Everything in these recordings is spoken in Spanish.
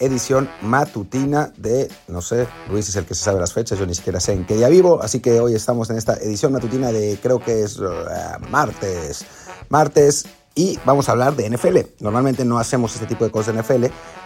Edición matutina de, no sé, Luis es el que se sabe las fechas, yo ni siquiera sé en qué día vivo, así que hoy estamos en esta edición matutina de, creo que es uh, martes, martes, y vamos a hablar de NFL. Normalmente no hacemos este tipo de cosas de NFL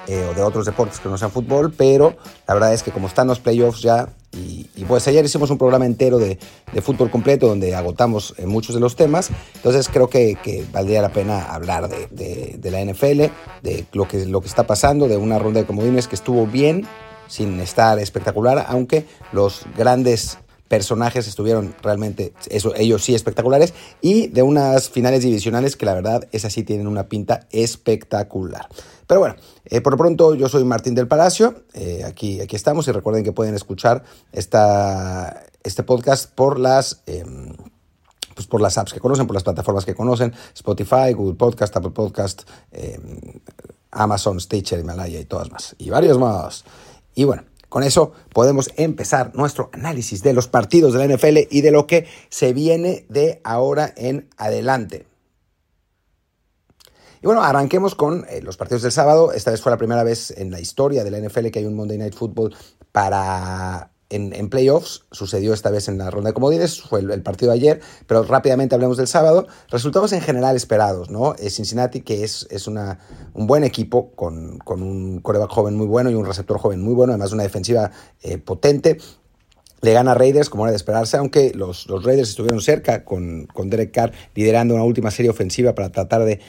eh, o de otros deportes que no sean fútbol, pero la verdad es que como están los playoffs ya, y, pues ayer hicimos un programa entero de, fútbol completo donde agotamos eh, muchos de los temas, entonces creo que, valdría la pena hablar de, la NFL, de lo que, lo que está pasando, de una ronda de comodines que estuvo bien, sin estar espectacular, aunque los grandes personajes estuvieron realmente, eso, ellos sí espectaculares, y de unas finales divisionales que la verdad es así, tienen una pinta espectacular. Pero bueno, eh, por lo pronto yo soy Martín del Palacio, eh, aquí, aquí estamos y recuerden que pueden escuchar esta, este podcast por las... Em, pues por las apps que conocen, por las plataformas que conocen, Spotify, Google Podcast, Apple Podcast, em, Amazon, Stitcher, Himalaya y todas más. Y varios más. Y bueno, con eso podemos empezar nuestro análisis de los partidos de la NFL y de lo que se viene de ahora en adelante. Y bueno, arranquemos con eh, los partidos del sábado. Esta vez fue la primera vez en la historia de la NFL que hay un Monday Night Football para en, playoffs, sucedió esta vez en la ronda de comodines, fue el, partido de ayer, pero rápidamente hablemos del sábado. Resultados en general esperados, ¿no? Cincinnati, que es, es una, un buen equipo con, un coreback joven muy bueno y un receptor joven muy bueno, además de una defensiva eh, potente. Le gana a Raiders, como era de esperarse, aunque los, los Raiders estuvieron cerca con, con, Derek Carr liderando una última serie ofensiva para tratar de,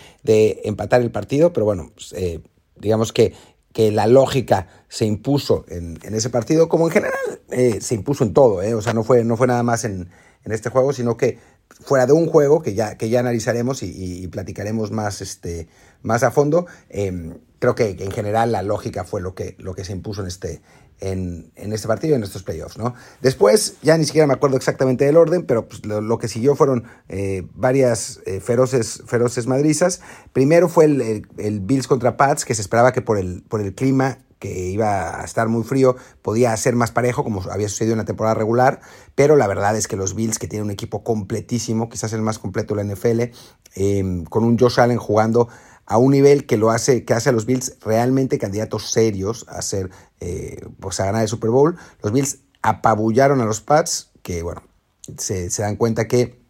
empatar el partido, pero bueno, pues, eh, digamos que que la lógica se impuso en, ese partido, como en general eh, se impuso en todo, eh. o sea, no fue, no fue nada más en, este juego, sino que fuera de un juego que ya, que ya analizaremos y, platicaremos más, este, más a fondo, em, creo que, en general la lógica fue lo que, lo que se impuso en este, en, este partido, en estos playoffs, ¿no? Después, ya ni siquiera me acuerdo exactamente del orden, pero pues, lo, que siguió fueron eh, varias feroces, feroces madrizas. Primero fue el, Bills contra Pats, que se esperaba que por el, por el clima que iba a estar muy frío, podía ser más parejo, como había sucedido en la temporada regular, pero la verdad es que los Bills, que tienen un equipo completísimo, quizás el más completo de la NFL, eh, con un Josh Allen jugando a un nivel que lo hace, que hace a los Bills realmente candidatos serios a ser, eh, pues a ganar el Super Bowl. Los Bills apabullaron a los Pats, que bueno, se, dan cuenta que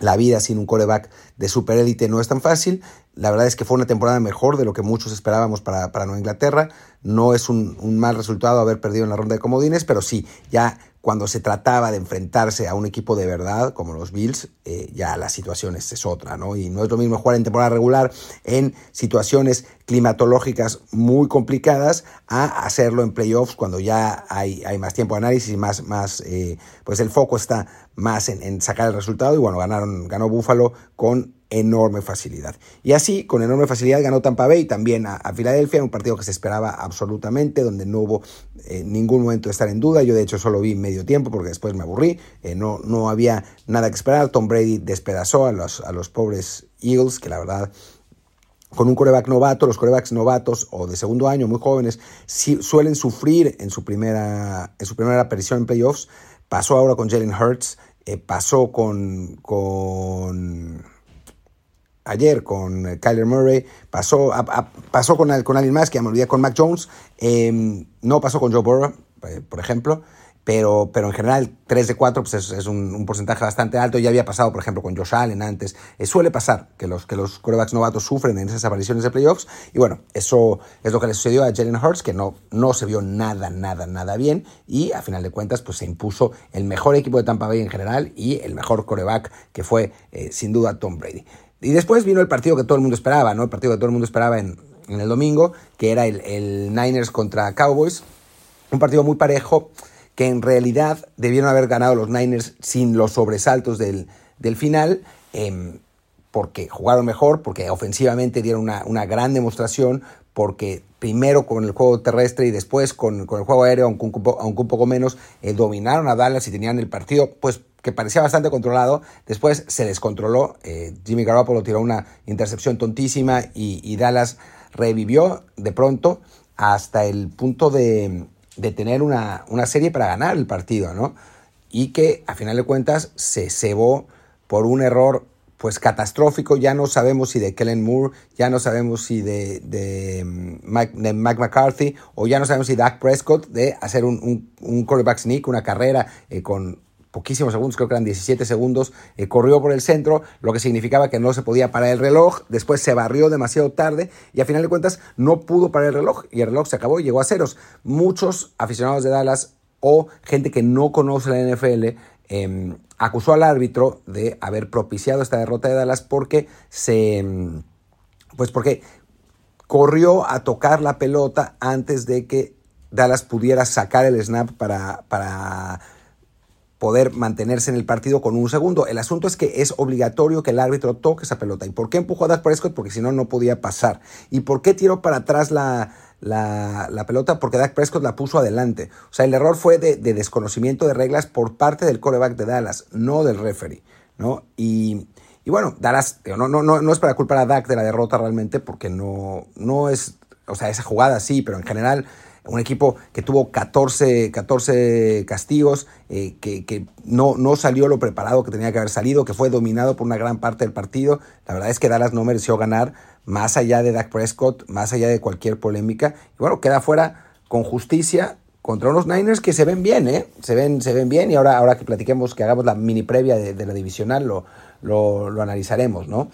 la vida sin un coreback de super élite no es tan fácil. La verdad es que fue una temporada mejor de lo que muchos esperábamos para, para Nueva Inglaterra. No es un, mal resultado haber perdido en la ronda de comodines, pero sí, ya cuando se trataba de enfrentarse a un equipo de verdad como los Bills, eh, ya la situación es, otra, ¿no? Y no es lo mismo jugar en temporada regular en situaciones climatológicas muy complicadas a hacerlo en playoffs cuando ya hay, hay más tiempo de análisis y más, más eh, pues el foco está más en, en, sacar el resultado y bueno, ganaron, ganó Buffalo con enorme facilidad. Y así, con enorme facilidad, ganó Tampa Bay también a, Filadelfia, un partido que se esperaba absolutamente, donde no hubo eh, ningún momento de estar en duda. Yo, de hecho, solo vi medio tiempo porque después me aburrí. Eh, no, no había nada que esperar. Tom Brady despedazó a los, a los pobres Eagles, que la verdad con un coreback novato, los corebacks novatos o de segundo año, muy jóvenes, suelen sufrir en su primera, en su primera aparición en playoffs. Pasó ahora con Jalen Hurts, eh, pasó con, con ayer con eh, Kyler Murray, pasó, pasó con, con alguien más, que ya me olvidé, con Mac Jones, em, no pasó con Joe Burrow, eh, por ejemplo, pero, pero en general 3 de 4 pues es, un, porcentaje bastante alto. Ya había pasado, por ejemplo, con Josh Allen antes. Eh, suele pasar que los, que los corebacks novatos sufren en esas apariciones de playoffs. Y bueno, eso es lo que le sucedió a Jalen Hurts, que no, no se vio nada, nada, nada bien. Y a final de cuentas, pues se impuso el mejor equipo de Tampa Bay en general y el mejor coreback, que fue sin duda Tom Brady. Y después vino el partido que todo el mundo esperaba, ¿no? El partido que todo el mundo esperaba en, el domingo, que era el, Niners contra Cowboys. Un partido muy parejo, que en realidad debieron haber ganado los Niners sin los sobresaltos del, final, em, porque jugaron mejor, porque ofensivamente dieron una, gran demostración, porque primero con el juego terrestre y después con, el juego aéreo, aunque un, poco menos, eh, dominaron a Dallas y tenían el partido, pues que parecía bastante controlado, después se descontroló, eh, Jimmy Garoppolo tiró una intercepción tontísima y, Dallas revivió de pronto hasta el punto de, tener una, serie para ganar el partido, ¿no? Y que a final de cuentas se cebó por un error pues catastrófico. Ya no sabemos si de Kellen Moore, ya no sabemos si de, de, mm, Mike, McCarthy o ya no sabemos si Dak Prescott de hacer un, un, quarterback sneak, una carrera eh, con poquísimos segundos, creo que eran 17 segundos, eh, corrió por el centro, lo que significaba que no se podía parar el reloj, después se barrió demasiado tarde y a final de cuentas no pudo parar el reloj y el reloj se acabó y llegó a ceros. Muchos aficionados de Dallas o gente que no conoce la NFL em, acusó al árbitro de haber propiciado esta derrota de Dallas porque se. Pues porque corrió a tocar la pelota antes de que Dallas pudiera sacar el snap para, para poder mantenerse en el partido con un segundo. El asunto es que es obligatorio que el árbitro toque esa pelota. ¿Y por qué empujó a Dak Prescott? Porque si no, no podía pasar. ¿Y por qué tiró para atrás la, la, pelota porque Dak Prescott la puso adelante. O sea, el error fue de, desconocimiento de reglas por parte del coreback de Dallas, no del referee. ¿no? Y, bueno, Dallas, no, no, no, no es para culpar a Dak de la derrota realmente porque no, no es, o sea, esa jugada sí, pero en general un equipo que tuvo 14, 14 castigos, eh, que, no, no, salió lo preparado que tenía que haber salido, que fue dominado por una gran parte del partido. La verdad es que Dallas no mereció ganar, más allá de Dak Prescott, más allá de cualquier polémica. Y bueno, queda fuera con justicia contra unos Niners que se ven bien, ¿eh? Se ven, se ven bien y ahora, ahora que platiquemos, que hagamos la mini previa de, la divisional, lo, lo, analizaremos, ¿no?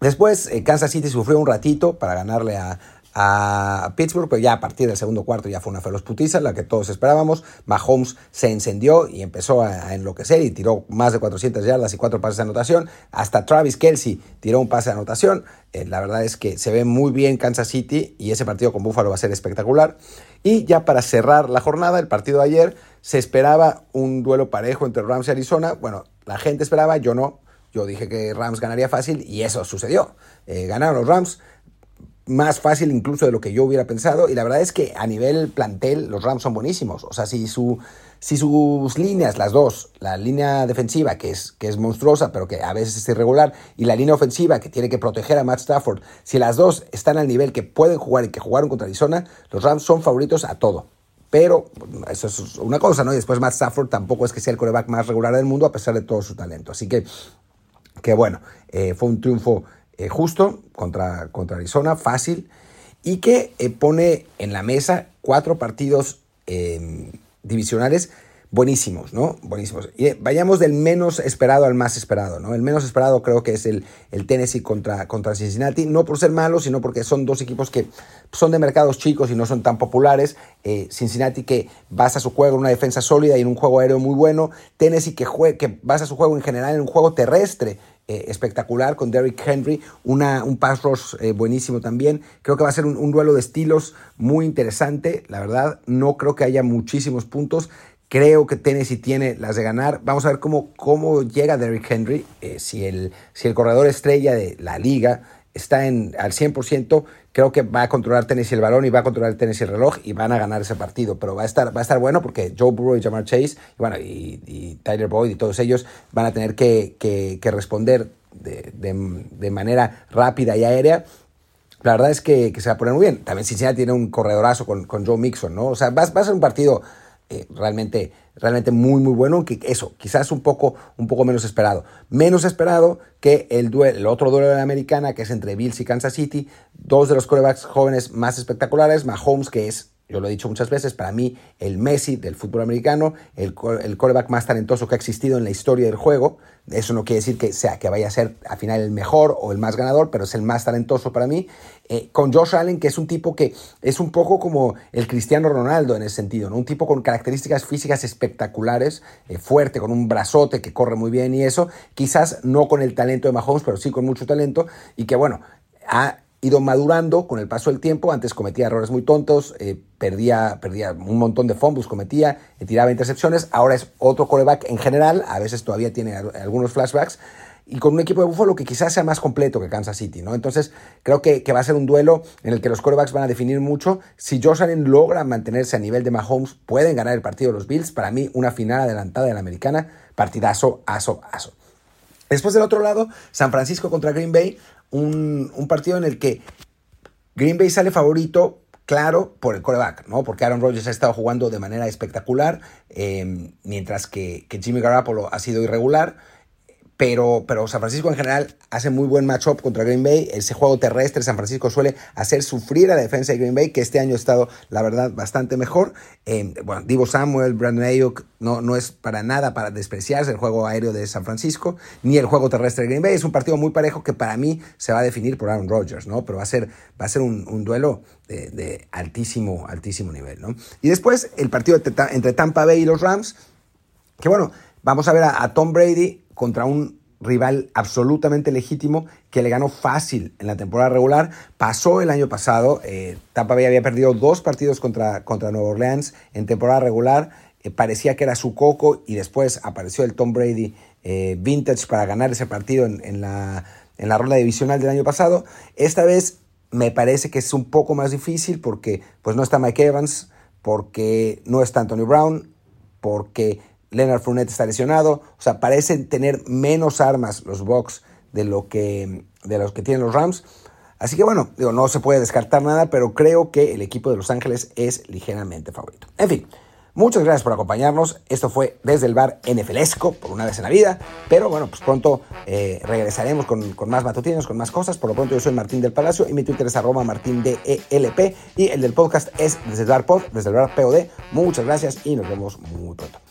Después, eh, Kansas City sufrió un ratito para ganarle a, a Pittsburgh, pero ya a partir del segundo cuarto ya fue una feroz putiza, la que todos esperábamos. Mahomes se encendió y empezó a, enloquecer y tiró más de 400 yardas y cuatro pases de anotación. Hasta Travis Kelsey tiró un pase de anotación. Eh, la verdad es que se ve muy bien Kansas City y ese partido con Buffalo va a ser espectacular. Y ya para cerrar la jornada, el partido de ayer, se esperaba un duelo parejo entre Rams y Arizona. Bueno, la gente esperaba, yo no. Yo dije que Rams ganaría fácil y eso sucedió. Eh, ganaron los Rams más fácil incluso de lo que yo hubiera pensado. Y la verdad es que a nivel plantel los Rams son buenísimos. O sea, si, su, si sus líneas, las dos, la línea defensiva que es, que es monstruosa pero que a veces es irregular, y la línea ofensiva que tiene que proteger a Matt Stafford, si las dos están al nivel que pueden jugar y que jugaron contra Arizona, los Rams son favoritos a todo. Pero eso es una cosa, ¿no? Y después Matt Stafford tampoco es que sea el coreback más regular del mundo a pesar de todo su talento. Así que, que bueno, eh, fue un triunfo eh, justo contra, contra Arizona, fácil, y que eh, pone en la mesa cuatro partidos em, divisionales buenísimos, ¿no? Buenísimos. Y eh, vayamos del menos esperado al más esperado, ¿no? El menos esperado creo que es el, el Tennessee contra, contra Cincinnati, no por ser malo, sino porque son dos equipos que son de mercados chicos y no son tan populares. Cincinnati que basa su juego en una defensa sólida y en un juego aéreo muy bueno. Tennessee que, que basa su juego en general en un juego terrestre eh, espectacular con Derrick Henry, una, un pass rush eh, buenísimo también. Creo que va a ser un, duelo de estilos muy interesante. La verdad, no creo que haya muchísimos puntos. Creo que Tennessee tiene las de ganar. Vamos a ver cómo, cómo llega Derrick Henry. Eh, si, el, si el corredor estrella de la liga está en, al 100%, creo que va a controlar Tennessee el balón y va a controlar Tennessee el reloj y van a ganar ese partido. Pero va a estar, va a estar bueno porque Joe Burrow y Jamar Chase, y, bueno, y, Tyler Boyd y todos ellos van a tener que, que, responder de, de, manera rápida y aérea. La verdad es que, se va a poner muy bien. También Cincinnati tiene un corredorazo con, con Joe Mixon, ¿no? O sea, va, va a ser un partido eh, realmente, realmente muy, muy bueno, que eso, quizás un poco, un poco menos esperado. Menos esperado que el, duelo, el otro duelo de la americana, que es entre Bills y Kansas City, dos de los corebacks jóvenes más espectaculares, Mahomes, que es yo lo he dicho muchas veces, para mí el Messi del fútbol americano, el, el coreback más talentoso que ha existido en la historia del juego. Eso no quiere decir que, sea, que vaya a ser al final el mejor o el más ganador, pero es el más talentoso para mí. Eh, con Josh Allen, que es un tipo que es un poco como el Cristiano Ronaldo en ese sentido, ¿no? un tipo con características físicas espectaculares, eh, fuerte, con un brazote que corre muy bien y eso, quizás no con el talento de Mahomes, pero sí con mucho talento, y que bueno, ha ido madurando con el paso del tiempo. Antes cometía errores muy tontos, eh, perdía, perdía un montón de fumbles, cometía, eh, tiraba intercepciones. Ahora es otro coreback en general, a veces todavía tiene algunos flashbacks. Y con un equipo de Buffalo que quizás sea más completo que Kansas City, ¿no? Entonces, creo que, va a ser un duelo en el que los corebacks van a definir mucho. Si Josh Allen logra mantenerse a nivel de Mahomes, pueden ganar el partido de los Bills. Para mí, una final adelantada de la americana, partidazo, aso, aso. Después del otro lado, San Francisco contra Green Bay, un, partido en el que Green Bay sale favorito, claro, por el coreback, ¿no? Porque Aaron Rodgers ha estado jugando de manera espectacular, em, mientras que, Jimmy Garoppolo ha sido irregular. Pero, pero San Francisco en general hace muy buen matchup contra Green Bay. Ese juego terrestre San Francisco suele hacer sufrir a la defensa de Green Bay, que este año ha estado, la verdad, bastante mejor. Eh, bueno, Divo Samuel, Brandon Ayuk, no, no es para nada para despreciarse el juego aéreo de San Francisco, ni el juego terrestre de Green Bay. Es un partido muy parejo que para mí se va a definir por Aaron Rodgers, ¿no? Pero va a ser, va a ser un, duelo de, altísimo, altísimo nivel, ¿no? Y después el partido entre Tampa Bay y los Rams, que bueno, vamos a ver a Tom Brady contra un rival absolutamente legítimo que le ganó fácil en la temporada regular. Pasó el año pasado, eh, Tampa Bay había perdido dos partidos contra, contra Nueva Orleans en temporada regular. Eh, parecía que era su coco y después apareció el Tom Brady eh, vintage para ganar ese partido en, la, en la ronda divisional del año pasado. Esta vez me parece que es un poco más difícil porque pues, no está Mike Evans, porque no está Antonio Brown, porque Leonard Fournette está lesionado. O sea, parecen tener menos armas los Bucks de, lo que, de los que tienen los Rams. Así que bueno, digo, no se puede descartar nada, pero creo que el equipo de Los Ángeles es ligeramente favorito. En fin, muchas gracias por acompañarnos. Esto fue desde el bar NFLesco, por una vez en la vida. Pero bueno, pues pronto eh, regresaremos con, con, más matutinos, con más cosas. Por lo pronto yo soy Martín del Palacio y mi Twitter es arroba martín y el del podcast es desde el bar pod, desde el bar POD. Muchas gracias y nos vemos muy pronto.